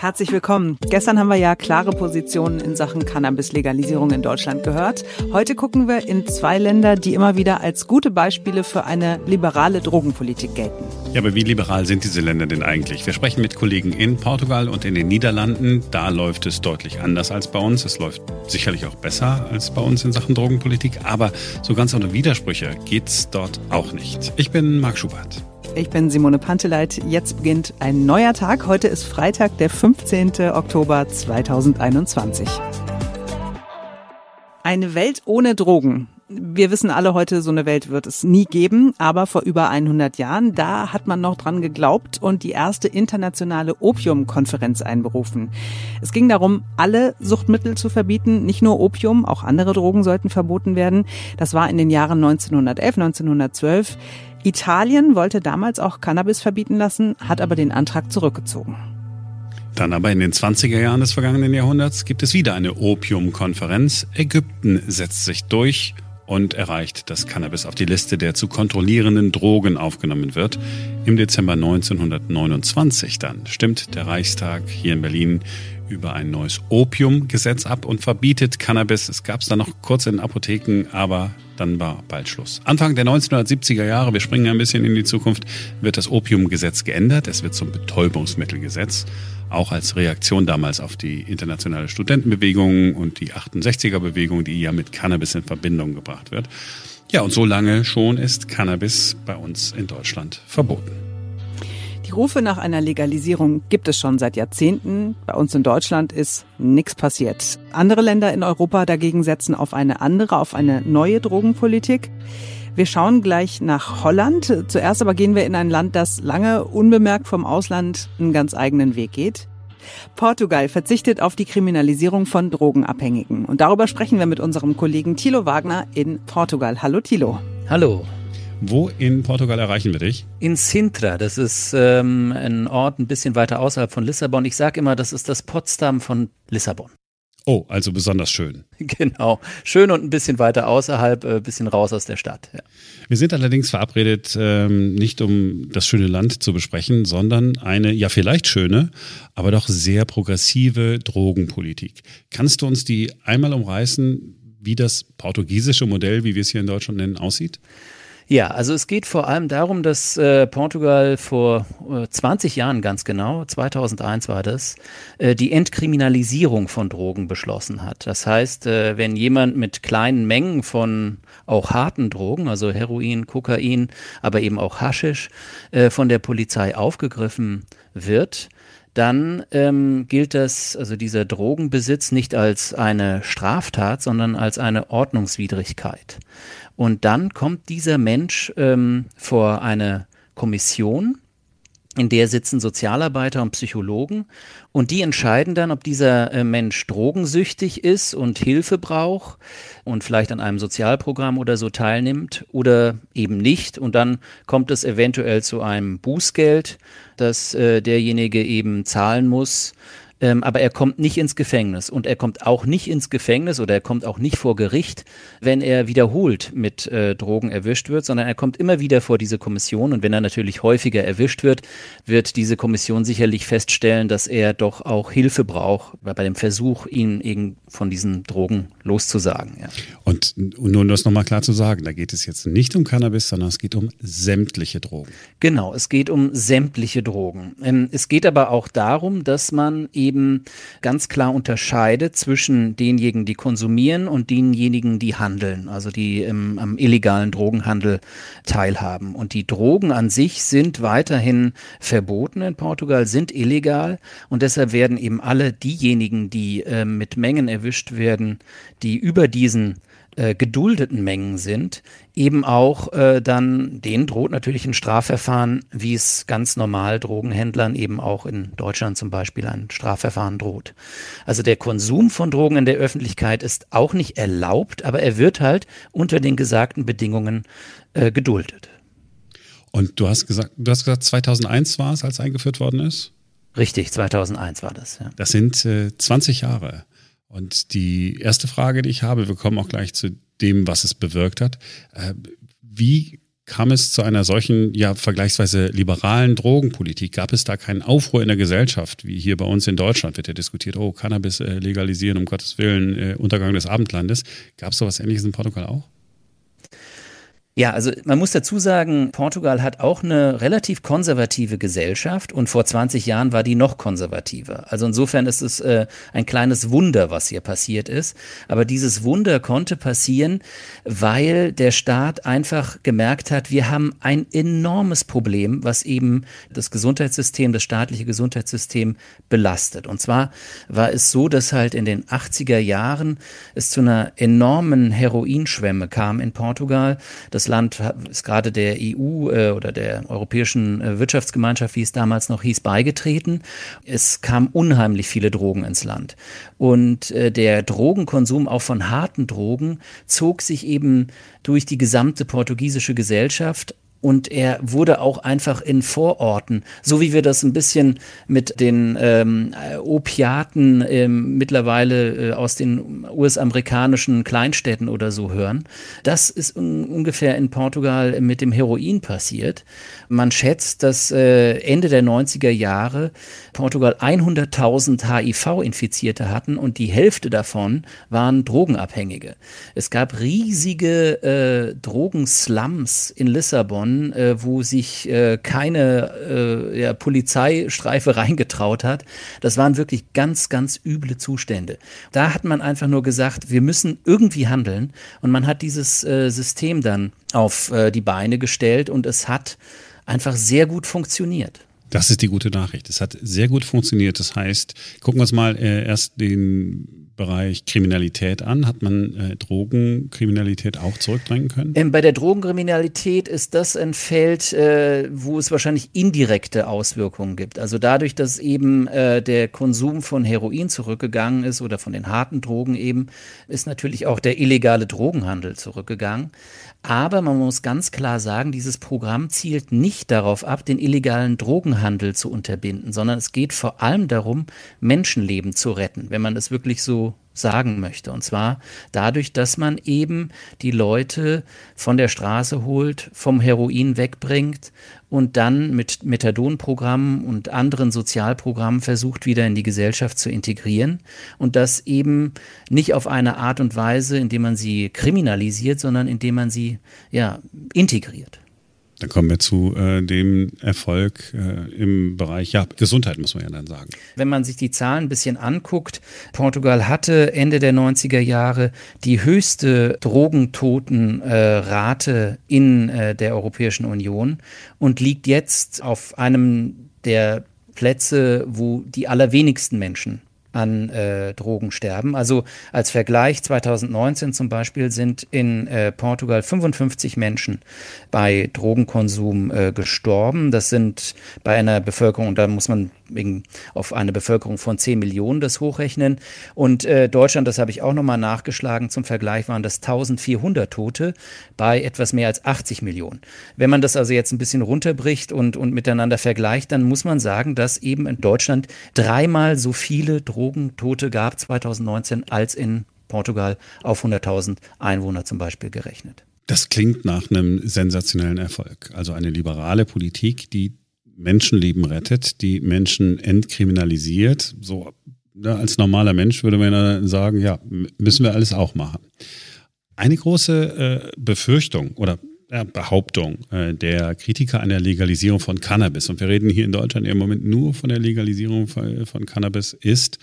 Herzlich willkommen. Gestern haben wir ja klare Positionen in Sachen Cannabis-Legalisierung in Deutschland gehört. Heute gucken wir in zwei Länder, die immer wieder als gute Beispiele für eine liberale Drogenpolitik gelten. Ja, aber wie liberal sind diese Länder denn eigentlich? Wir sprechen mit Kollegen in Portugal und in den Niederlanden. Da läuft es deutlich anders als bei uns. Es läuft sicherlich auch besser als bei uns in Sachen Drogenpolitik. Aber so ganz ohne Widersprüche geht's dort auch nicht. Ich bin Marc Schubert. Ich bin Simone Panteleit. Jetzt beginnt ein neuer Tag. Heute ist Freitag, der 15. Oktober 2021. Eine Welt ohne Drogen. Wir wissen alle heute, so eine Welt wird es nie geben, aber vor über 100 Jahren, da hat man noch dran geglaubt und die erste internationale Opiumkonferenz einberufen. Es ging darum, alle Suchtmittel zu verbieten, nicht nur Opium, auch andere Drogen sollten verboten werden. Das war in den Jahren 1911, 1912. Italien wollte damals auch Cannabis verbieten lassen, hat aber den Antrag zurückgezogen. Dann aber in den 20er Jahren des vergangenen Jahrhunderts gibt es wieder eine Opiumkonferenz. Ägypten setzt sich durch und erreicht, dass Cannabis auf die Liste der zu kontrollierenden Drogen aufgenommen wird. Im Dezember 1929 dann stimmt der Reichstag hier in Berlin über ein neues Opiumgesetz ab und verbietet Cannabis. Es gab es dann noch kurz in Apotheken, aber dann war bald Schluss. Anfang der 1970er Jahre, wir springen ein bisschen in die Zukunft, wird das Opiumgesetz geändert. Es wird zum Betäubungsmittelgesetz, auch als Reaktion damals auf die internationale Studentenbewegung und die 68er-Bewegung, die ja mit Cannabis in Verbindung gebracht wird. Ja, und so lange schon ist Cannabis bei uns in Deutschland verboten. Die Rufe nach einer Legalisierung gibt es schon seit Jahrzehnten. Bei uns in Deutschland ist nichts passiert. Andere Länder in Europa dagegen setzen auf eine andere, auf eine neue Drogenpolitik. Wir schauen gleich nach Holland. Zuerst aber gehen wir in ein Land, das lange unbemerkt vom Ausland einen ganz eigenen Weg geht. Portugal verzichtet auf die Kriminalisierung von Drogenabhängigen. Und darüber sprechen wir mit unserem Kollegen Thilo Wagner in Portugal. Hallo Thilo. Hallo. Wo in Portugal erreichen wir dich? In Sintra. Das ist ähm, ein Ort ein bisschen weiter außerhalb von Lissabon. Ich sage immer, das ist das Potsdam von Lissabon. Oh, also besonders schön. Genau. Schön und ein bisschen weiter außerhalb, ein äh, bisschen raus aus der Stadt. Ja. Wir sind allerdings verabredet, ähm, nicht um das schöne Land zu besprechen, sondern eine, ja vielleicht schöne, aber doch sehr progressive Drogenpolitik. Kannst du uns die einmal umreißen, wie das portugiesische Modell, wie wir es hier in Deutschland nennen, aussieht? Ja, also es geht vor allem darum, dass äh, Portugal vor äh, 20 Jahren ganz genau, 2001 war das, äh, die Entkriminalisierung von Drogen beschlossen hat. Das heißt, äh, wenn jemand mit kleinen Mengen von auch harten Drogen, also Heroin, Kokain, aber eben auch Haschisch, äh, von der Polizei aufgegriffen wird, dann ähm, gilt das, also dieser Drogenbesitz nicht als eine Straftat, sondern als eine Ordnungswidrigkeit. Und dann kommt dieser Mensch ähm, vor eine Kommission, in der sitzen Sozialarbeiter und Psychologen und die entscheiden dann, ob dieser äh, Mensch drogensüchtig ist und Hilfe braucht und vielleicht an einem Sozialprogramm oder so teilnimmt oder eben nicht. Und dann kommt es eventuell zu einem Bußgeld, das äh, derjenige eben zahlen muss ähm, aber er kommt nicht ins Gefängnis und er kommt auch nicht ins Gefängnis oder er kommt auch nicht vor Gericht, wenn er wiederholt mit äh, Drogen erwischt wird, sondern er kommt immer wieder vor diese Kommission und wenn er natürlich häufiger erwischt wird, wird diese Kommission sicherlich feststellen, dass er doch auch Hilfe braucht bei dem Versuch, ihn eben von diesen Drogen loszusagen. Ja. Und, und nur um das nochmal klar zu sagen, da geht es jetzt nicht um Cannabis, sondern es geht um sämtliche Drogen. Genau, es geht um sämtliche Drogen. Ähm, es geht aber auch darum, dass man eben eben ganz klar unterscheidet zwischen denjenigen, die konsumieren und denjenigen, die handeln, also die im, am illegalen Drogenhandel teilhaben. Und die Drogen an sich sind weiterhin verboten in Portugal, sind illegal und deshalb werden eben alle diejenigen, die äh, mit Mengen erwischt werden, die über diesen äh, geduldeten Mengen sind, eben auch äh, dann, denen droht natürlich ein Strafverfahren, wie es ganz normal Drogenhändlern eben auch in Deutschland zum Beispiel ein Strafverfahren droht. Also der Konsum von Drogen in der Öffentlichkeit ist auch nicht erlaubt, aber er wird halt unter den gesagten Bedingungen äh, geduldet. Und du hast gesagt, du hast gesagt, 2001 war es, als eingeführt worden ist? Richtig, 2001 war das. Ja. Das sind äh, 20 Jahre. Und die erste Frage, die ich habe, wir kommen auch gleich zu dem, was es bewirkt hat. Äh, wie kam es zu einer solchen, ja, vergleichsweise liberalen Drogenpolitik? Gab es da keinen Aufruhr in der Gesellschaft, wie hier bei uns in Deutschland wird ja diskutiert, oh, Cannabis äh, legalisieren, um Gottes Willen, äh, Untergang des Abendlandes. Gab es sowas ähnliches in Portugal auch? Ja, also man muss dazu sagen, Portugal hat auch eine relativ konservative Gesellschaft und vor 20 Jahren war die noch konservativer. Also insofern ist es äh, ein kleines Wunder, was hier passiert ist. Aber dieses Wunder konnte passieren, weil der Staat einfach gemerkt hat, wir haben ein enormes Problem, was eben das Gesundheitssystem, das staatliche Gesundheitssystem belastet. Und zwar war es so, dass halt in den 80er Jahren es zu einer enormen Heroinschwemme kam in Portugal. Das Land ist gerade der EU äh, oder der Europäischen äh, Wirtschaftsgemeinschaft, wie es damals noch hieß, beigetreten. Es kamen unheimlich viele Drogen ins Land. Und äh, der Drogenkonsum auch von harten Drogen zog sich eben durch die gesamte portugiesische Gesellschaft und er wurde auch einfach in Vororten, so wie wir das ein bisschen mit den ähm, Opiaten ähm, mittlerweile äh, aus den US-amerikanischen Kleinstädten oder so hören. Das ist un ungefähr in Portugal mit dem Heroin passiert. Man schätzt, dass äh, Ende der 90er Jahre Portugal 100.000 HIV-Infizierte hatten und die Hälfte davon waren Drogenabhängige. Es gab riesige äh, Drogenslums in Lissabon, äh, wo sich äh, keine äh, ja, Polizeistreife reingetraut hat. Das waren wirklich ganz, ganz üble Zustände. Da hat man einfach nur gesagt, wir müssen irgendwie handeln und man hat dieses äh, System dann auf die Beine gestellt und es hat einfach sehr gut funktioniert. Das ist die gute Nachricht. Es hat sehr gut funktioniert. Das heißt, gucken wir uns mal äh, erst den Bereich Kriminalität an. Hat man äh, Drogenkriminalität auch zurückdrängen können? Ähm, bei der Drogenkriminalität ist das ein Feld, äh, wo es wahrscheinlich indirekte Auswirkungen gibt. Also dadurch, dass eben äh, der Konsum von Heroin zurückgegangen ist oder von den harten Drogen eben, ist natürlich auch der illegale Drogenhandel zurückgegangen. Aber man muss ganz klar sagen, dieses Programm zielt nicht darauf ab, den illegalen Drogenhandel zu unterbinden, sondern es geht vor allem darum, Menschenleben zu retten, wenn man das wirklich so sagen möchte. Und zwar dadurch, dass man eben die Leute von der Straße holt, vom Heroin wegbringt und dann mit Methadonprogrammen und anderen Sozialprogrammen versucht, wieder in die Gesellschaft zu integrieren. Und das eben nicht auf eine Art und Weise, indem man sie kriminalisiert, sondern indem man sie ja, integriert. Dann kommen wir zu äh, dem Erfolg äh, im Bereich ja, Gesundheit, muss man ja dann sagen. Wenn man sich die Zahlen ein bisschen anguckt, Portugal hatte Ende der 90er Jahre die höchste Drogentotenrate äh, in der Europäischen Union und liegt jetzt auf einem der Plätze, wo die allerwenigsten Menschen an äh, Drogen sterben. Also als Vergleich 2019 zum Beispiel sind in äh, Portugal 55 Menschen bei Drogenkonsum äh, gestorben. Das sind bei einer Bevölkerung, da muss man wegen auf eine Bevölkerung von 10 Millionen das hochrechnen. Und äh, Deutschland, das habe ich auch nochmal nachgeschlagen, zum Vergleich waren das 1400 Tote bei etwas mehr als 80 Millionen. Wenn man das also jetzt ein bisschen runterbricht und, und miteinander vergleicht, dann muss man sagen, dass eben in Deutschland dreimal so viele Drogentote gab 2019 als in Portugal auf 100.000 Einwohner zum Beispiel gerechnet. Das klingt nach einem sensationellen Erfolg. Also eine liberale Politik, die Menschenleben rettet, die Menschen entkriminalisiert. So ja, als normaler Mensch würde man dann sagen, ja, müssen wir alles auch machen. Eine große äh, Befürchtung oder ja, Behauptung äh, der Kritiker an der Legalisierung von Cannabis, und wir reden hier in Deutschland im Moment nur von der Legalisierung von, von Cannabis, ist,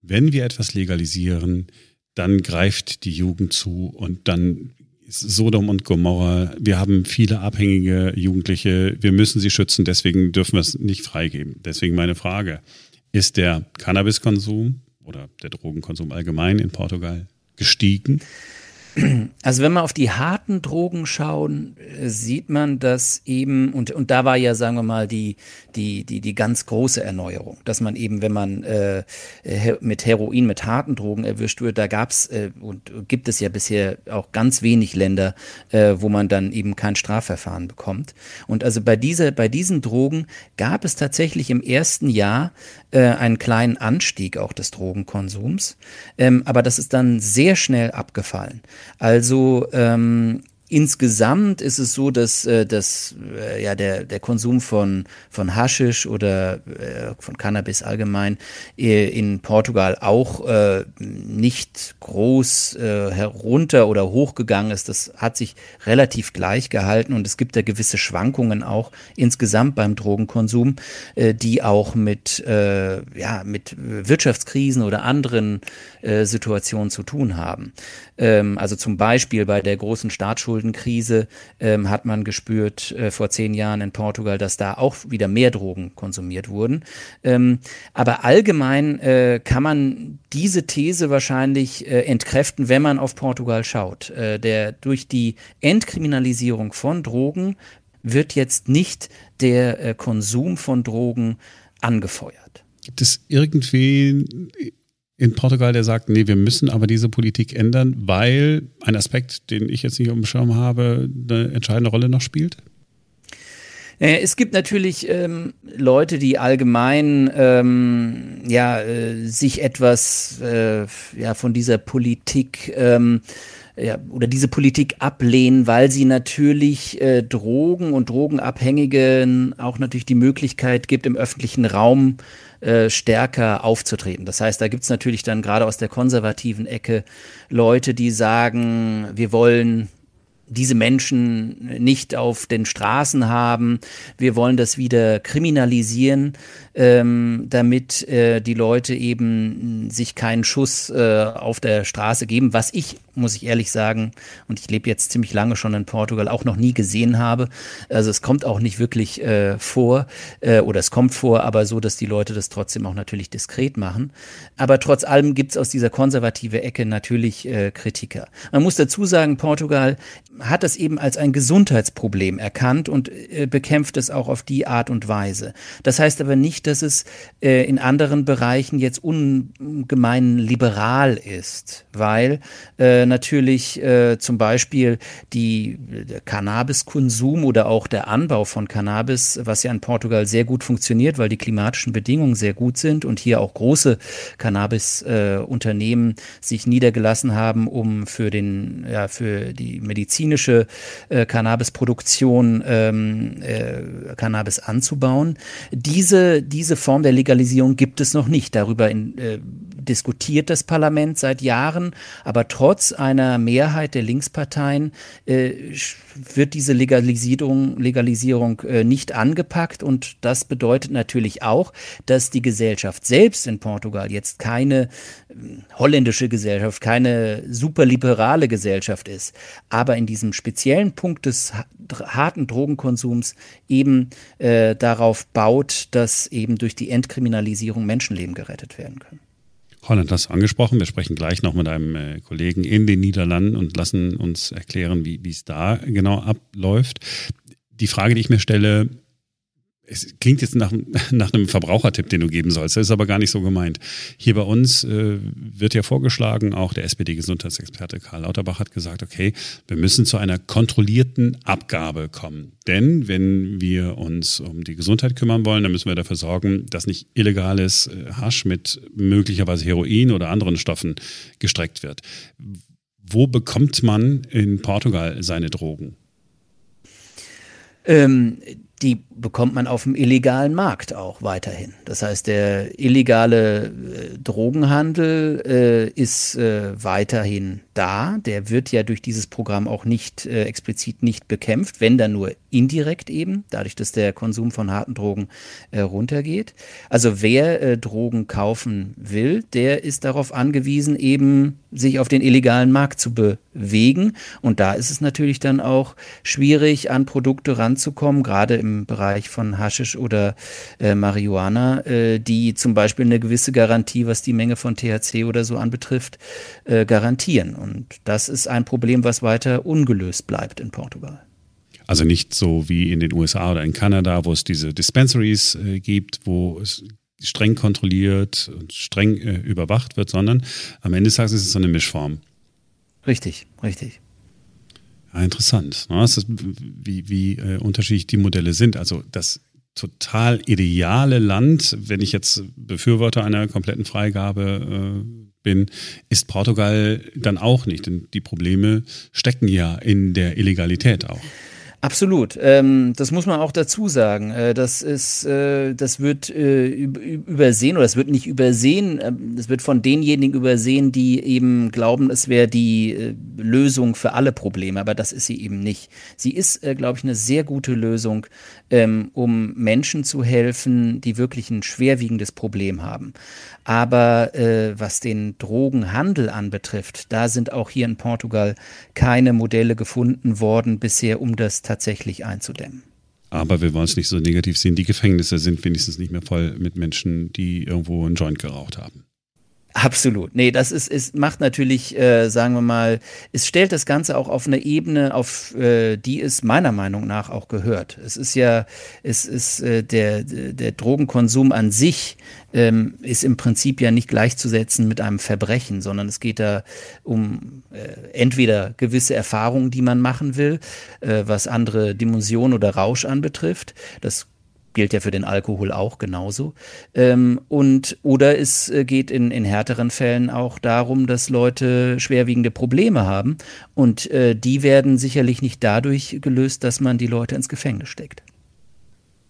wenn wir etwas legalisieren, dann greift die Jugend zu und dann Sodom und Gomorra. Wir haben viele abhängige Jugendliche. Wir müssen sie schützen. Deswegen dürfen wir es nicht freigeben. Deswegen meine Frage. Ist der Cannabiskonsum oder der Drogenkonsum allgemein in Portugal gestiegen? Also wenn man auf die harten Drogen schauen, äh, sieht man, dass eben, und, und da war ja, sagen wir mal, die, die, die, die ganz große Erneuerung, dass man eben, wenn man äh, mit Heroin, mit harten Drogen erwischt wird, da gab es äh, und gibt es ja bisher auch ganz wenig Länder, äh, wo man dann eben kein Strafverfahren bekommt. Und also bei, dieser, bei diesen Drogen gab es tatsächlich im ersten Jahr äh, einen kleinen Anstieg auch des Drogenkonsums, ähm, aber das ist dann sehr schnell abgefallen. Also ähm, Insgesamt ist es so, dass, äh, dass äh, ja, der, der Konsum von, von Haschisch oder äh, von Cannabis allgemein in Portugal auch nicht groß herunter oder hochgegangen ist. Das hat sich relativ gleich gehalten und es gibt da gewisse Schwankungen auch insgesamt beim Drogenkonsum, die auch mit, ja, mit Wirtschaftskrisen oder anderen Situationen zu tun haben. Ähm, also zum Beispiel bei der großen Staatsschuldenkrise ähm, hat man gespürt äh, vor zehn Jahren in Portugal, dass da auch wieder mehr Drogen konsumiert wurden. Ähm, aber allgemein äh, kann man diese These wahrscheinlich äh, entkräften, wenn man auf Portugal schaut. Äh, der durch die Entkriminalisierung von Drogen wird jetzt nicht der äh, Konsum von Drogen angefeuert. Gibt es irgendwie in Portugal, der sagt, nee, wir müssen aber diese Politik ändern, weil ein Aspekt, den ich jetzt nicht auf dem Schirm habe, eine entscheidende Rolle noch spielt? Äh, es gibt natürlich ähm, Leute, die allgemein ähm, ja, äh, sich etwas äh, ja, von dieser Politik ähm, ja, oder diese Politik ablehnen, weil sie natürlich äh, Drogen und Drogenabhängigen auch natürlich die Möglichkeit gibt, im öffentlichen Raum äh, stärker aufzutreten. Das heißt, da gibt es natürlich dann gerade aus der konservativen Ecke Leute, die sagen, wir wollen diese Menschen nicht auf den Straßen haben. Wir wollen das wieder kriminalisieren, ähm, damit äh, die Leute eben sich keinen Schuss äh, auf der Straße geben, was ich muss ich ehrlich sagen, und ich lebe jetzt ziemlich lange schon in Portugal, auch noch nie gesehen habe. Also es kommt auch nicht wirklich äh, vor, äh, oder es kommt vor, aber so, dass die Leute das trotzdem auch natürlich diskret machen. Aber trotz allem gibt es aus dieser konservative Ecke natürlich äh, Kritiker. Man muss dazu sagen, Portugal hat das eben als ein Gesundheitsproblem erkannt und äh, bekämpft es auch auf die Art und Weise. Das heißt aber nicht, dass es äh, in anderen Bereichen jetzt ungemein liberal ist, weil äh, natürlich äh, zum Beispiel die, der Cannabiskonsum oder auch der Anbau von Cannabis, was ja in Portugal sehr gut funktioniert, weil die klimatischen Bedingungen sehr gut sind und hier auch große Cannabis-Unternehmen äh, sich niedergelassen haben, um für den, ja, für die medizinische äh, Cannabisproduktion ähm, äh, Cannabis anzubauen. Diese, diese Form der Legalisierung gibt es noch nicht. Darüber in, äh, diskutiert das Parlament seit Jahren, aber trotz einer Mehrheit der Linksparteien äh, wird diese Legalisierung, Legalisierung äh, nicht angepackt und das bedeutet natürlich auch, dass die Gesellschaft selbst in Portugal jetzt keine äh, holländische Gesellschaft, keine superliberale Gesellschaft ist, aber in diesem speziellen Punkt des harten Drogenkonsums eben äh, darauf baut, dass eben durch die Entkriminalisierung Menschenleben gerettet werden können. Holland hast du angesprochen. Wir sprechen gleich noch mit einem äh, Kollegen in den Niederlanden und lassen uns erklären, wie es da genau abläuft. Die Frage, die ich mir stelle, es klingt jetzt nach, nach einem Verbrauchertipp, den du geben sollst. Das ist aber gar nicht so gemeint. Hier bei uns äh, wird ja vorgeschlagen, auch der SPD-Gesundheitsexperte Karl Lauterbach hat gesagt, okay, wir müssen zu einer kontrollierten Abgabe kommen. Denn wenn wir uns um die Gesundheit kümmern wollen, dann müssen wir dafür sorgen, dass nicht illegales äh, Hasch mit möglicherweise Heroin oder anderen Stoffen gestreckt wird. Wo bekommt man in Portugal seine Drogen? Ähm, die bekommt man auf dem illegalen Markt auch weiterhin. Das heißt, der illegale äh, Drogenhandel äh, ist äh, weiterhin da. Der wird ja durch dieses Programm auch nicht äh, explizit nicht bekämpft, wenn dann nur indirekt eben, dadurch, dass der Konsum von harten Drogen äh, runtergeht. Also wer äh, Drogen kaufen will, der ist darauf angewiesen, eben sich auf den illegalen Markt zu bewegen. Und da ist es natürlich dann auch schwierig, an Produkte ranzukommen, gerade im Bereich von Haschisch oder äh, Marihuana, äh, die zum Beispiel eine gewisse Garantie, was die Menge von THC oder so anbetrifft, äh, garantieren. Und das ist ein Problem, was weiter ungelöst bleibt in Portugal. Also nicht so wie in den USA oder in Kanada, wo es diese Dispensaries äh, gibt, wo es streng kontrolliert und streng äh, überwacht wird, sondern am Ende des Tages ist es so eine Mischform. Richtig, richtig. Ja, interessant. Ne? Ist, wie, wie äh, unterschiedlich die Modelle sind. Also das total ideale Land, wenn ich jetzt Befürworter einer kompletten Freigabe äh, bin, ist Portugal dann auch nicht. Denn die Probleme stecken ja in der Illegalität auch. Absolut. Ähm, das muss man auch dazu sagen. Äh, das ist, äh, das wird äh, übersehen oder es wird nicht übersehen. Es wird von denjenigen übersehen, die eben glauben, es wäre die äh, Lösung für alle Probleme. Aber das ist sie eben nicht. Sie ist, äh, glaube ich, eine sehr gute Lösung, ähm, um Menschen zu helfen, die wirklich ein schwerwiegendes Problem haben. Aber äh, was den Drogenhandel anbetrifft, da sind auch hier in Portugal keine Modelle gefunden worden bisher, um das tatsächlich einzudämmen. Aber wir wollen es nicht so negativ sehen. Die Gefängnisse sind wenigstens nicht mehr voll mit Menschen, die irgendwo einen Joint geraucht haben. Absolut. Nee, das ist, ist macht natürlich, äh, sagen wir mal, es stellt das Ganze auch auf eine Ebene, auf äh, die es meiner Meinung nach auch gehört. Es ist ja, es ist äh, der, der Drogenkonsum an sich ähm, ist im Prinzip ja nicht gleichzusetzen mit einem Verbrechen, sondern es geht da um äh, entweder gewisse Erfahrungen, die man machen will, äh, was andere Dimensionen oder Rausch anbetrifft. Das gilt ja für den Alkohol auch genauso. Ähm, und oder es äh, geht in, in härteren Fällen auch darum, dass Leute schwerwiegende Probleme haben. Und äh, die werden sicherlich nicht dadurch gelöst, dass man die Leute ins Gefängnis steckt.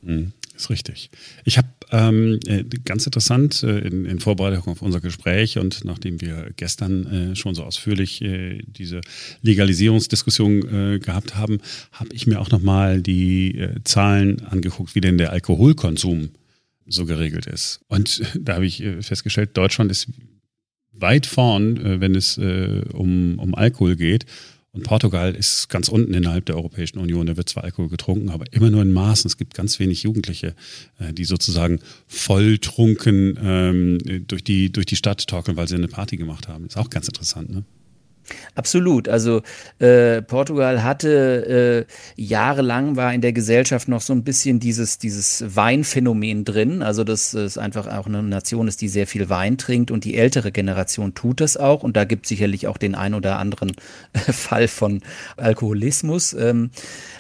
Mhm. Ist richtig. Ich habe ähm, äh, ganz interessant äh, in, in, Vorbereitung auf unser Gespräch und nachdem wir gestern äh, schon so ausführlich äh, diese Legalisierungsdiskussion äh, gehabt haben, habe ich mir auch nochmal die äh, Zahlen angeguckt, wie denn der Alkoholkonsum so geregelt ist. Und da habe ich festgestellt, Deutschland ist weit vorn, wenn es um, um Alkohol geht. Und Portugal ist ganz unten innerhalb der Europäischen Union. Da wird zwar Alkohol getrunken, aber immer nur in Maßen. Es gibt ganz wenig Jugendliche, äh, die sozusagen volltrunken ähm, durch, die, durch die Stadt torkeln, weil sie eine Party gemacht haben. Ist auch ganz interessant, ne? Absolut. Also äh, Portugal hatte äh, jahrelang war in der Gesellschaft noch so ein bisschen dieses dieses Weinphänomen drin. Also dass es einfach auch eine Nation ist, die sehr viel Wein trinkt und die ältere Generation tut das auch. Und da gibt es sicherlich auch den ein oder anderen äh, Fall von Alkoholismus. Ähm,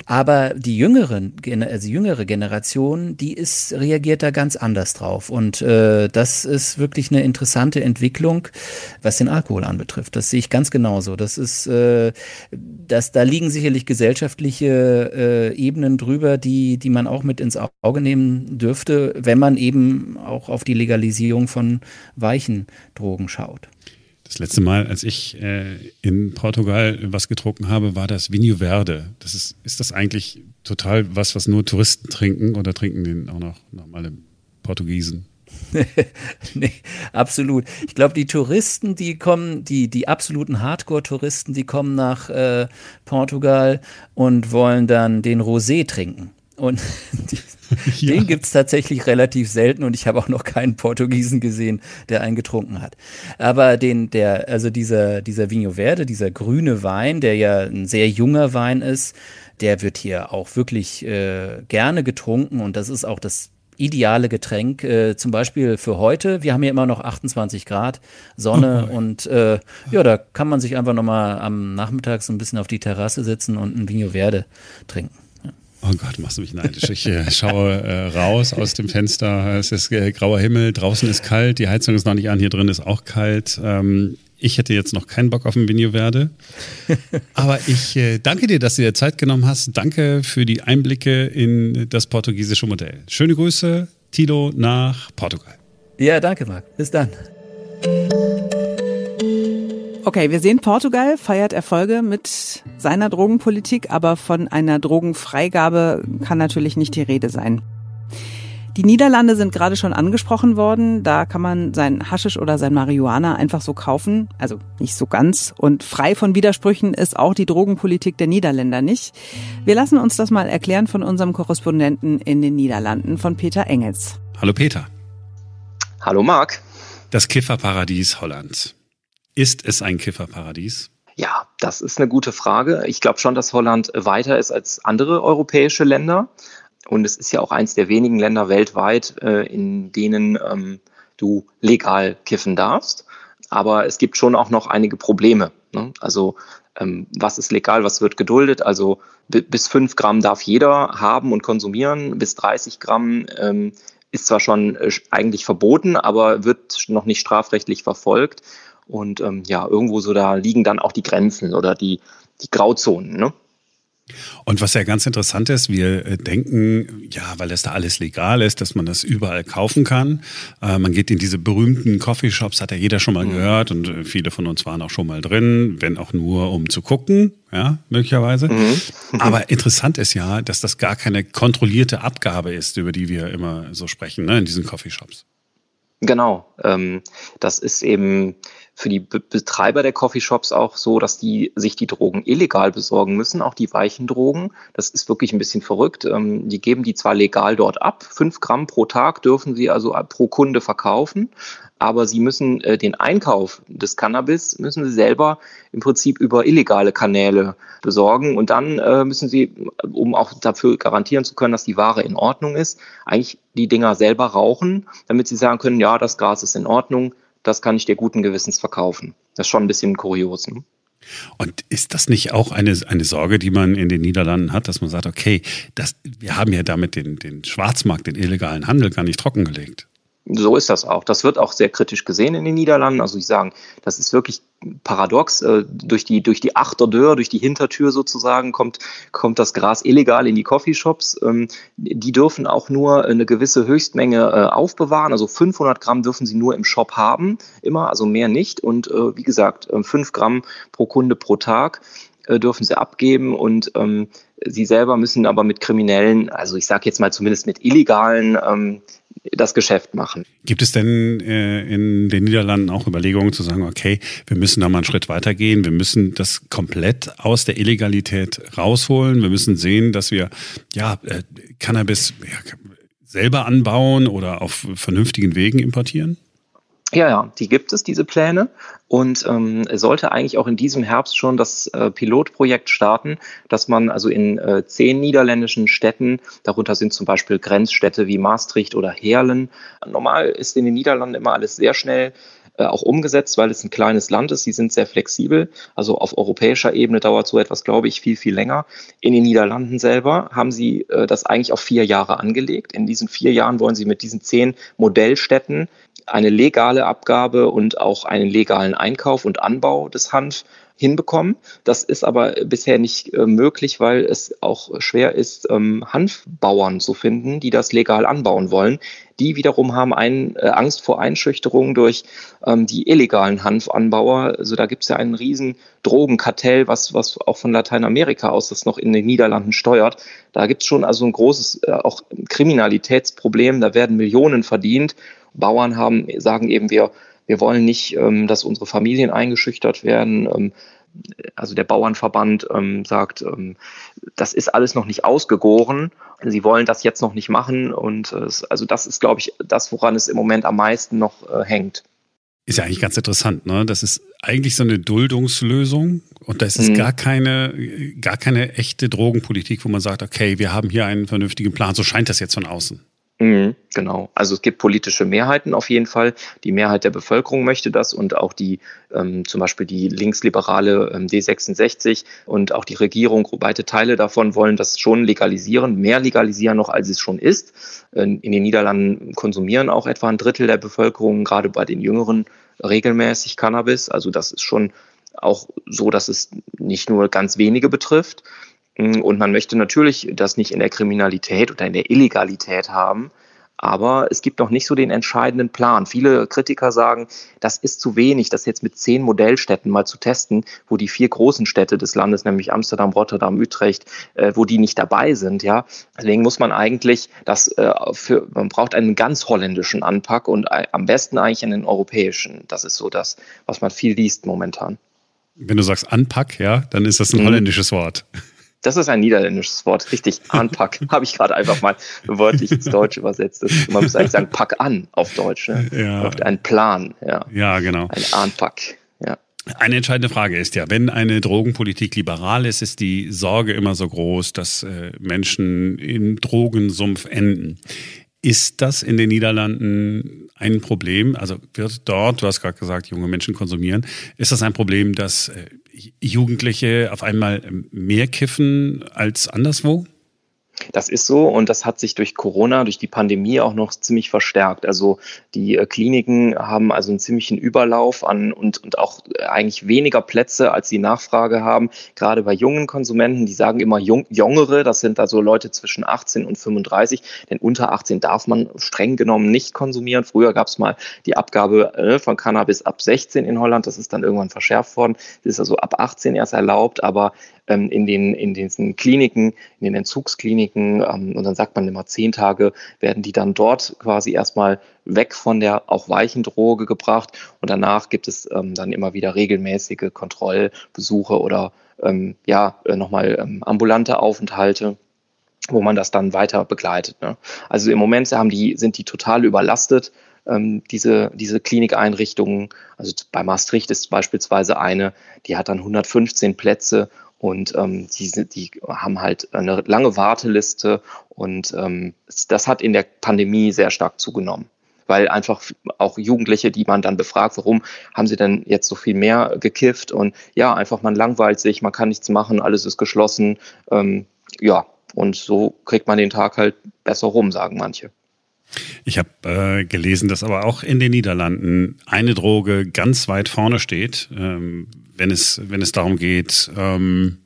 aber die jüngeren, also jüngere Generation, die ist reagiert da ganz anders drauf. Und äh, das ist wirklich eine interessante Entwicklung, was den Alkohol anbetrifft. Das sehe ich ganz genau genauso. Das ist, äh, das, da liegen sicherlich gesellschaftliche äh, Ebenen drüber, die, die man auch mit ins Auge nehmen dürfte, wenn man eben auch auf die Legalisierung von weichen Drogen schaut. Das letzte Mal, als ich äh, in Portugal was getrunken habe, war das Vinho Verde. Das ist, ist das eigentlich total was, was nur Touristen trinken oder trinken den auch noch normale Portugiesen? nee, absolut. Ich glaube, die Touristen, die kommen, die, die absoluten Hardcore-Touristen, die kommen nach äh, Portugal und wollen dann den Rosé trinken. Und die, ja. den gibt es tatsächlich relativ selten und ich habe auch noch keinen Portugiesen gesehen, der einen getrunken hat. Aber den, der, also dieser, dieser Vinho Verde, dieser grüne Wein, der ja ein sehr junger Wein ist, der wird hier auch wirklich äh, gerne getrunken und das ist auch das ideale Getränk, äh, zum Beispiel für heute. Wir haben hier immer noch 28 Grad Sonne oh und äh, ja, da kann man sich einfach nochmal am Nachmittag so ein bisschen auf die Terrasse sitzen und ein Vino Verde trinken. Oh Gott, machst du mich neidisch. Ich äh, schaue äh, raus aus dem Fenster. Es ist äh, grauer Himmel, draußen ist kalt, die Heizung ist noch nicht an, hier drin ist auch kalt. Ähm, ich hätte jetzt noch keinen Bock auf ein Verde. Aber ich äh, danke dir, dass du dir Zeit genommen hast. Danke für die Einblicke in das portugiesische Modell. Schöne Grüße, Tilo, nach Portugal. Ja, danke, Marc. Bis dann. Okay, wir sehen, Portugal feiert Erfolge mit seiner Drogenpolitik, aber von einer Drogenfreigabe kann natürlich nicht die Rede sein. Die Niederlande sind gerade schon angesprochen worden. Da kann man sein Haschisch oder sein Marihuana einfach so kaufen. Also nicht so ganz. Und frei von Widersprüchen ist auch die Drogenpolitik der Niederländer nicht. Wir lassen uns das mal erklären von unserem Korrespondenten in den Niederlanden, von Peter Engels. Hallo Peter. Hallo Marc. Das Kifferparadies Holland. Ist es ein Kifferparadies? Ja, das ist eine gute Frage. Ich glaube schon, dass Holland weiter ist als andere europäische Länder. Und es ist ja auch eins der wenigen Länder weltweit, äh, in denen ähm, du legal kiffen darfst. Aber es gibt schon auch noch einige Probleme. Ne? Also ähm, was ist legal, was wird geduldet? Also bis fünf Gramm darf jeder haben und konsumieren. Bis 30 Gramm ähm, ist zwar schon äh, eigentlich verboten, aber wird noch nicht strafrechtlich verfolgt. Und ähm, ja, irgendwo so da liegen dann auch die Grenzen oder die, die Grauzonen. Ne? Und was ja ganz interessant ist, wir äh, denken, ja, weil das da alles legal ist, dass man das überall kaufen kann. Äh, man geht in diese berühmten Coffeeshops, hat ja jeder schon mal mhm. gehört und äh, viele von uns waren auch schon mal drin, wenn auch nur um zu gucken, ja, möglicherweise. Mhm. Aber interessant ist ja, dass das gar keine kontrollierte Abgabe ist, über die wir immer so sprechen, ne, in diesen Coffeeshops. Genau, ähm, das ist eben für die Be Betreiber der Coffeeshops auch so, dass die sich die Drogen illegal besorgen müssen, auch die weichen Drogen. Das ist wirklich ein bisschen verrückt. Ähm, die geben die zwar legal dort ab, fünf Gramm pro Tag dürfen sie also pro Kunde verkaufen, aber sie müssen äh, den Einkauf des Cannabis müssen sie selber im Prinzip über illegale Kanäle besorgen und dann äh, müssen sie, um auch dafür garantieren zu können, dass die Ware in Ordnung ist, eigentlich die Dinger selber rauchen, damit sie sagen können, ja, das Gras ist in Ordnung, das kann ich dir guten Gewissens verkaufen. Das ist schon ein bisschen kurios. Ne? Und ist das nicht auch eine, eine Sorge, die man in den Niederlanden hat, dass man sagt, okay, das, wir haben ja damit den, den Schwarzmarkt, den illegalen Handel gar nicht trockengelegt? So ist das auch. Das wird auch sehr kritisch gesehen in den Niederlanden. Also ich sagen, das ist wirklich paradox. Äh, durch die, durch die Achterdeur, durch die Hintertür sozusagen kommt, kommt das Gras illegal in die Coffeeshops. Ähm, die dürfen auch nur eine gewisse Höchstmenge äh, aufbewahren. Also 500 Gramm dürfen sie nur im Shop haben, immer, also mehr nicht. Und äh, wie gesagt, 5 Gramm pro Kunde pro Tag dürfen sie abgeben und ähm, sie selber müssen aber mit Kriminellen, also ich sage jetzt mal zumindest mit illegalen ähm, das Geschäft machen. Gibt es denn äh, in den Niederlanden auch Überlegungen zu sagen, okay, wir müssen da mal einen Schritt weitergehen, wir müssen das komplett aus der Illegalität rausholen, wir müssen sehen, dass wir ja äh, Cannabis ja, selber anbauen oder auf vernünftigen Wegen importieren? Ja, ja, die gibt es, diese Pläne. Und ähm, sollte eigentlich auch in diesem Herbst schon das äh, Pilotprojekt starten, dass man also in äh, zehn niederländischen Städten, darunter sind zum Beispiel Grenzstädte wie Maastricht oder Heerlen. Normal ist in den Niederlanden immer alles sehr schnell äh, auch umgesetzt, weil es ein kleines Land ist. Sie sind sehr flexibel. Also auf europäischer Ebene dauert so etwas, glaube ich, viel, viel länger. In den Niederlanden selber haben sie äh, das eigentlich auf vier Jahre angelegt. In diesen vier Jahren wollen sie mit diesen zehn Modellstädten eine legale Abgabe und auch einen legalen Einkauf und Anbau des Hanf hinbekommen. Das ist aber bisher nicht äh, möglich, weil es auch schwer ist, ähm, Hanfbauern zu finden, die das legal anbauen wollen. Die wiederum haben ein, äh, Angst vor Einschüchterung durch ähm, die illegalen Hanfanbauer. Also da gibt es ja einen riesen Drogenkartell, was, was auch von Lateinamerika aus das noch in den Niederlanden steuert. Da gibt es schon also ein großes äh, auch Kriminalitätsproblem. Da werden Millionen verdient. Bauern haben, sagen eben, wir, wir wollen nicht, ähm, dass unsere Familien eingeschüchtert werden. Ähm, also der Bauernverband ähm, sagt, ähm, das ist alles noch nicht ausgegoren. Sie wollen das jetzt noch nicht machen. Und äh, also das ist, glaube ich, das, woran es im Moment am meisten noch äh, hängt. Ist ja eigentlich ganz interessant, ne? Das ist eigentlich so eine Duldungslösung und das ist mhm. gar keine, gar keine echte Drogenpolitik, wo man sagt, okay, wir haben hier einen vernünftigen Plan. So scheint das jetzt von außen. Mhm, genau. Also es gibt politische Mehrheiten auf jeden Fall. Die Mehrheit der Bevölkerung möchte das und auch die, ähm, zum Beispiel die linksliberale ähm, D66 und auch die Regierung, weite Teile davon wollen das schon legalisieren, mehr legalisieren noch, als es schon ist. in den Niederlanden konsumieren auch etwa ein Drittel der Bevölkerung, gerade bei den Jüngeren, regelmäßig Cannabis. Also das ist schon auch so, dass es nicht nur ganz wenige betrifft. Und man möchte natürlich das nicht in der Kriminalität oder in der Illegalität haben. Aber es gibt noch nicht so den entscheidenden Plan. Viele Kritiker sagen, das ist zu wenig, das jetzt mit zehn Modellstädten mal zu testen, wo die vier großen Städte des Landes, nämlich Amsterdam, Rotterdam, Utrecht, äh, wo die nicht dabei sind. Ja, deswegen muss man eigentlich das äh, für, man braucht einen ganz holländischen Anpack und äh, am besten eigentlich einen europäischen. Das ist so das, was man viel liest momentan. Wenn du sagst Anpack, ja, dann ist das ein mhm. holländisches Wort. Das ist ein niederländisches Wort, richtig. Anpack. Habe ich gerade einfach mal wörtlich ins Deutsch übersetzt. Das, man muss eigentlich sagen, pack an auf Deutsch. Ne? Ja. Ein Plan. Ja, ja genau. Ein Anpack. Ja. Eine entscheidende Frage ist ja, wenn eine Drogenpolitik liberal ist, ist die Sorge immer so groß, dass äh, Menschen im Drogensumpf enden. Ist das in den Niederlanden ein Problem? Also wird dort, du hast gerade gesagt, junge Menschen konsumieren, ist das ein Problem, dass äh, Jugendliche auf einmal mehr kiffen als anderswo? Das ist so und das hat sich durch Corona, durch die Pandemie auch noch ziemlich verstärkt. Also die äh, Kliniken haben also einen ziemlichen Überlauf an und, und auch äh, eigentlich weniger Plätze, als sie Nachfrage haben. Gerade bei jungen Konsumenten, die sagen immer jung, Jüngere, das sind also Leute zwischen 18 und 35, denn unter 18 darf man streng genommen nicht konsumieren. Früher gab es mal die Abgabe äh, von Cannabis ab 16 in Holland, das ist dann irgendwann verschärft worden. Das ist also ab 18 erst erlaubt, aber ähm, in, den, in diesen Kliniken, in den Entzugskliniken, ähm, und dann sagt man immer zehn Tage, werden die dann dort quasi erstmal weg von der auch weichen Droge gebracht und danach gibt es ähm, dann immer wieder regelmäßige Kontrollbesuche oder ähm, ja, äh, nochmal ähm, ambulante Aufenthalte wo man das dann weiter begleitet. Ne? Also im Moment haben die, sind die total überlastet, ähm, diese, diese Klinikeinrichtungen. Also bei Maastricht ist beispielsweise eine, die hat dann 115 Plätze und ähm, die, die haben halt eine lange Warteliste und ähm, das hat in der Pandemie sehr stark zugenommen. Weil einfach auch Jugendliche, die man dann befragt, warum haben sie denn jetzt so viel mehr gekifft? Und ja, einfach man langweilt sich, man kann nichts machen, alles ist geschlossen, ähm, ja, und so kriegt man den Tag halt besser rum, sagen manche. Ich habe äh, gelesen, dass aber auch in den Niederlanden eine Droge ganz weit vorne steht, ähm, wenn es wenn es darum geht, ähm,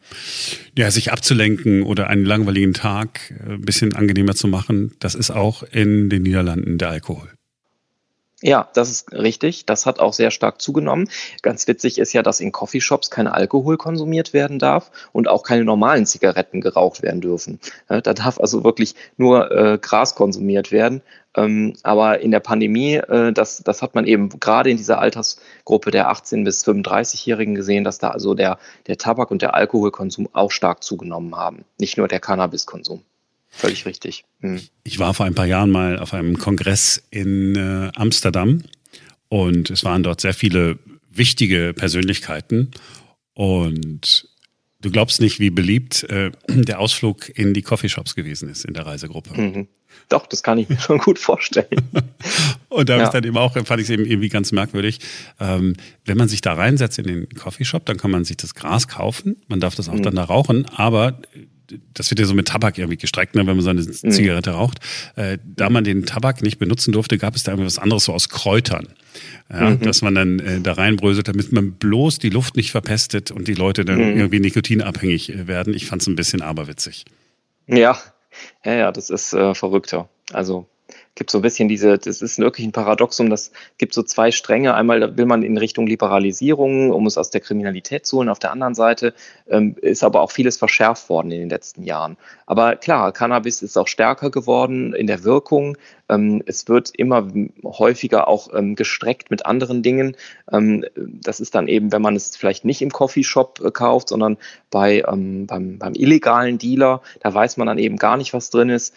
ja, sich abzulenken oder einen langweiligen Tag äh, ein bisschen angenehmer zu machen. Das ist auch in den Niederlanden der Alkohol. Ja, das ist richtig. Das hat auch sehr stark zugenommen. Ganz witzig ist ja, dass in Coffeeshops kein Alkohol konsumiert werden darf und auch keine normalen Zigaretten geraucht werden dürfen. Da darf also wirklich nur äh, Gras konsumiert werden. Ähm, aber in der Pandemie, äh, das, das hat man eben gerade in dieser Altersgruppe der 18- bis 35-Jährigen gesehen, dass da also der, der Tabak- und der Alkoholkonsum auch stark zugenommen haben. Nicht nur der Cannabiskonsum. Völlig richtig. Hm. Ich war vor ein paar Jahren mal auf einem Kongress in äh, Amsterdam und es waren dort sehr viele wichtige Persönlichkeiten und du glaubst nicht, wie beliebt äh, der Ausflug in die Coffeeshops gewesen ist in der Reisegruppe. Mhm. Doch, das kann ich mir schon gut vorstellen. und da ja. dann eben auch, fand ich es eben irgendwie ganz merkwürdig. Ähm, wenn man sich da reinsetzt in den Coffeeshop, dann kann man sich das Gras kaufen. Man darf das auch mhm. dann da rauchen, aber das wird ja so mit Tabak irgendwie gestreckt, ne, wenn man so eine mhm. Zigarette raucht. Äh, da man den Tabak nicht benutzen durfte, gab es da irgendwie was anderes so aus Kräutern. Ja, mhm. Dass man dann äh, da reinbröselt, damit man bloß die Luft nicht verpestet und die Leute dann mhm. irgendwie nikotinabhängig äh, werden. Ich fand es ein bisschen aberwitzig. Ja, ja, ja, das ist äh, verrückter. Also gibt so ein bisschen diese, das ist wirklich ein Paradoxum, das gibt so zwei Stränge. Einmal will man in Richtung Liberalisierung, um es aus der Kriminalität zu holen. Auf der anderen Seite ähm, ist aber auch vieles verschärft worden in den letzten Jahren. Aber klar, Cannabis ist auch stärker geworden in der Wirkung. Ähm, es wird immer häufiger auch ähm, gestreckt mit anderen Dingen. Ähm, das ist dann eben, wenn man es vielleicht nicht im Coffeeshop äh, kauft, sondern bei, beim, beim illegalen Dealer. Da weiß man dann eben gar nicht, was drin ist.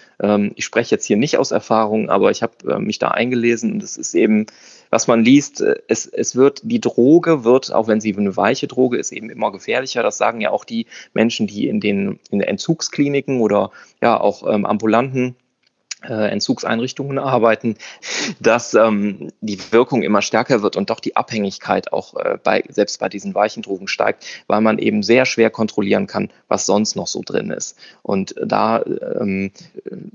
ich spreche jetzt hier nicht aus Erfahrung, aber ich habe mich da eingelesen und es ist eben was man liest, äh, es, es wird, die Droge wird, auch wenn sie eine weiche Droge ist, eben immer gefährlicher. Das sagen ja auch die Menschen, die in den, in Entzugskliniken oder ja auch ambulanten äh, Entzugseinrichtungen arbeiten, dass ähm, die Wirkung immer stärker wird und doch die Abhängigkeit auch äh, bei, selbst bei diesen weichen Drogen steigt, weil man eben sehr schwer kontrollieren kann, was sonst noch so drin ist. Und da ähm,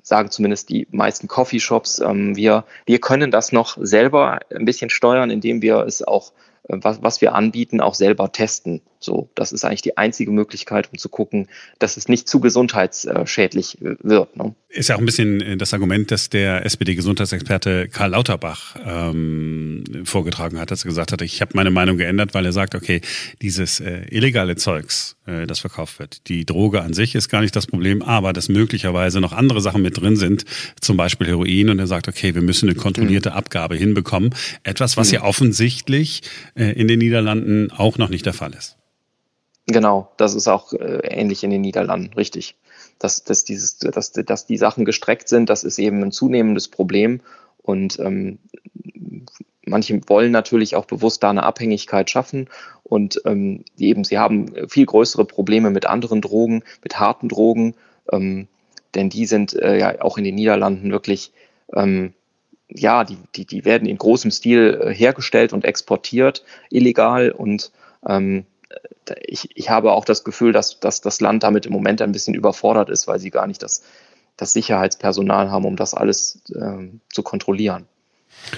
sagen zumindest die meisten Coffeeshops, ähm, wir, wir können das noch selber ein bisschen steuern, indem wir es auch äh, was, was wir anbieten, auch selber testen. So, das ist eigentlich die einzige Möglichkeit, um zu gucken, dass es nicht zu gesundheitsschädlich wird. Ne? Ist ja auch ein bisschen äh, das Argument, das der SPD-Gesundheitsexperte Karl Lauterbach ähm, vorgetragen hat, als er gesagt hat, ich habe meine Meinung geändert, weil er sagt, okay, dieses äh, illegale Zeugs, äh, das verkauft wird, die Droge an sich ist gar nicht das Problem, aber dass möglicherweise noch andere Sachen mit drin sind, zum Beispiel Heroin, und er sagt, okay, wir müssen eine kontrollierte mhm. Abgabe hinbekommen. Etwas, was mhm. ja offensichtlich äh, in den Niederlanden auch noch nicht der Fall ist. Genau, das ist auch äh, ähnlich in den Niederlanden, richtig. Dass, dass, dieses, dass, dass die Sachen gestreckt sind, das ist eben ein zunehmendes Problem. Und ähm, manche wollen natürlich auch bewusst da eine Abhängigkeit schaffen. Und ähm, eben, sie haben viel größere Probleme mit anderen Drogen, mit harten Drogen, ähm, denn die sind äh, ja auch in den Niederlanden wirklich, ähm, ja, die, die, die werden in großem Stil äh, hergestellt und exportiert, illegal und ähm, ich, ich habe auch das Gefühl, dass, dass das Land damit im Moment ein bisschen überfordert ist, weil sie gar nicht das das Sicherheitspersonal haben, um das alles äh, zu kontrollieren.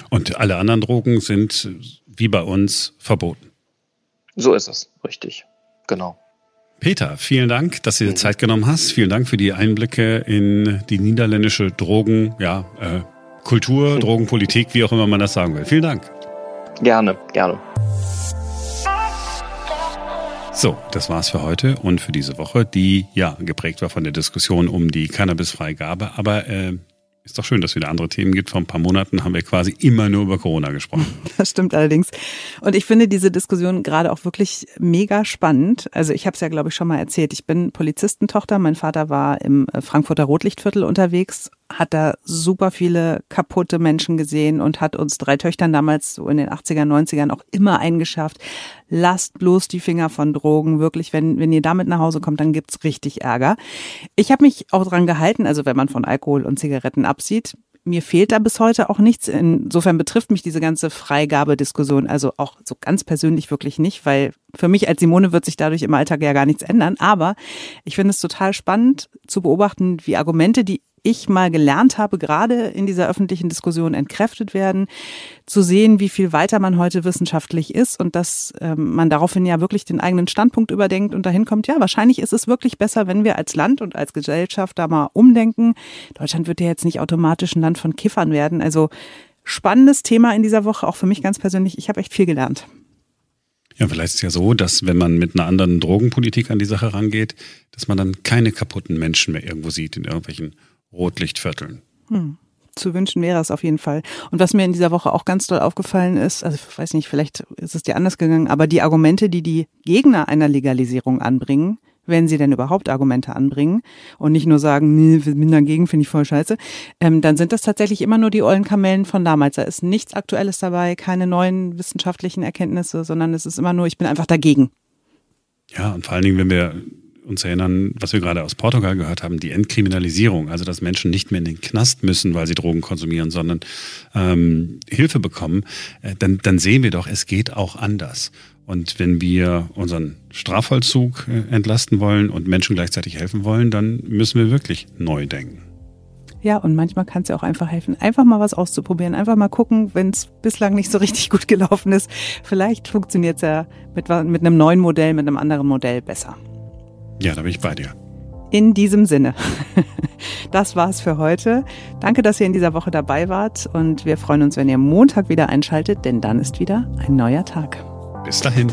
Und alle anderen Drogen sind wie bei uns verboten. So ist es, richtig. Genau. Peter, vielen Dank, dass du dir Zeit genommen hast. Vielen Dank für die Einblicke in die niederländische Drogen, ja, äh, Kultur, Drogenpolitik, wie auch immer man das sagen will. Vielen Dank. Gerne, gerne. So, das war's für heute und für diese Woche, die ja geprägt war von der Diskussion um die Cannabisfreigabe. Aber äh, ist doch schön, dass es wieder andere Themen gibt. Vor ein paar Monaten haben wir quasi immer nur über Corona gesprochen. Das stimmt allerdings. Und ich finde diese Diskussion gerade auch wirklich mega spannend. Also ich habe es ja, glaube ich, schon mal erzählt. Ich bin Polizistentochter. Mein Vater war im äh, Frankfurter Rotlichtviertel unterwegs, hat da super viele kaputte Menschen gesehen und hat uns drei Töchtern damals so in den 80er, 90ern auch immer eingeschafft. Lasst bloß die Finger von Drogen. Wirklich, wenn, wenn ihr damit nach Hause kommt, dann gibt's richtig Ärger. Ich habe mich auch dran gehalten, also wenn man von Alkohol und Zigaretten absieht, mir fehlt da bis heute auch nichts. Insofern betrifft mich diese ganze Freigabediskussion also auch so ganz persönlich wirklich nicht, weil für mich als Simone wird sich dadurch im Alltag ja gar nichts ändern. Aber ich finde es total spannend zu beobachten, wie Argumente, die ich mal gelernt habe, gerade in dieser öffentlichen Diskussion entkräftet werden, zu sehen, wie viel weiter man heute wissenschaftlich ist und dass ähm, man daraufhin ja wirklich den eigenen Standpunkt überdenkt und dahin kommt, ja, wahrscheinlich ist es wirklich besser, wenn wir als Land und als Gesellschaft da mal umdenken. Deutschland wird ja jetzt nicht automatisch ein Land von Kiffern werden. Also spannendes Thema in dieser Woche, auch für mich ganz persönlich. Ich habe echt viel gelernt. Ja, vielleicht ist es ja so, dass wenn man mit einer anderen Drogenpolitik an die Sache rangeht, dass man dann keine kaputten Menschen mehr irgendwo sieht in irgendwelchen Rotlichtvierteln. Hm. Zu wünschen wäre es auf jeden Fall. Und was mir in dieser Woche auch ganz doll aufgefallen ist, also ich weiß nicht, vielleicht ist es dir anders gegangen, aber die Argumente, die die Gegner einer Legalisierung anbringen, wenn sie denn überhaupt Argumente anbringen und nicht nur sagen, nee, bin dagegen, finde ich voll scheiße, ähm, dann sind das tatsächlich immer nur die ollen Kamellen von damals. Da ist nichts Aktuelles dabei, keine neuen wissenschaftlichen Erkenntnisse, sondern es ist immer nur, ich bin einfach dagegen. Ja, und vor allen Dingen, wenn wir uns erinnern, was wir gerade aus Portugal gehört haben, die Entkriminalisierung, also dass Menschen nicht mehr in den Knast müssen, weil sie Drogen konsumieren, sondern ähm, Hilfe bekommen, äh, dann, dann sehen wir doch, es geht auch anders. Und wenn wir unseren Strafvollzug äh, entlasten wollen und Menschen gleichzeitig helfen wollen, dann müssen wir wirklich neu denken. Ja, und manchmal kann es ja auch einfach helfen, einfach mal was auszuprobieren, einfach mal gucken, wenn es bislang nicht so richtig gut gelaufen ist. Vielleicht funktioniert es ja mit, mit einem neuen Modell, mit einem anderen Modell besser. Ja, da bin ich bei dir. In diesem Sinne. Das war's für heute. Danke, dass ihr in dieser Woche dabei wart und wir freuen uns, wenn ihr Montag wieder einschaltet, denn dann ist wieder ein neuer Tag. Bis dahin.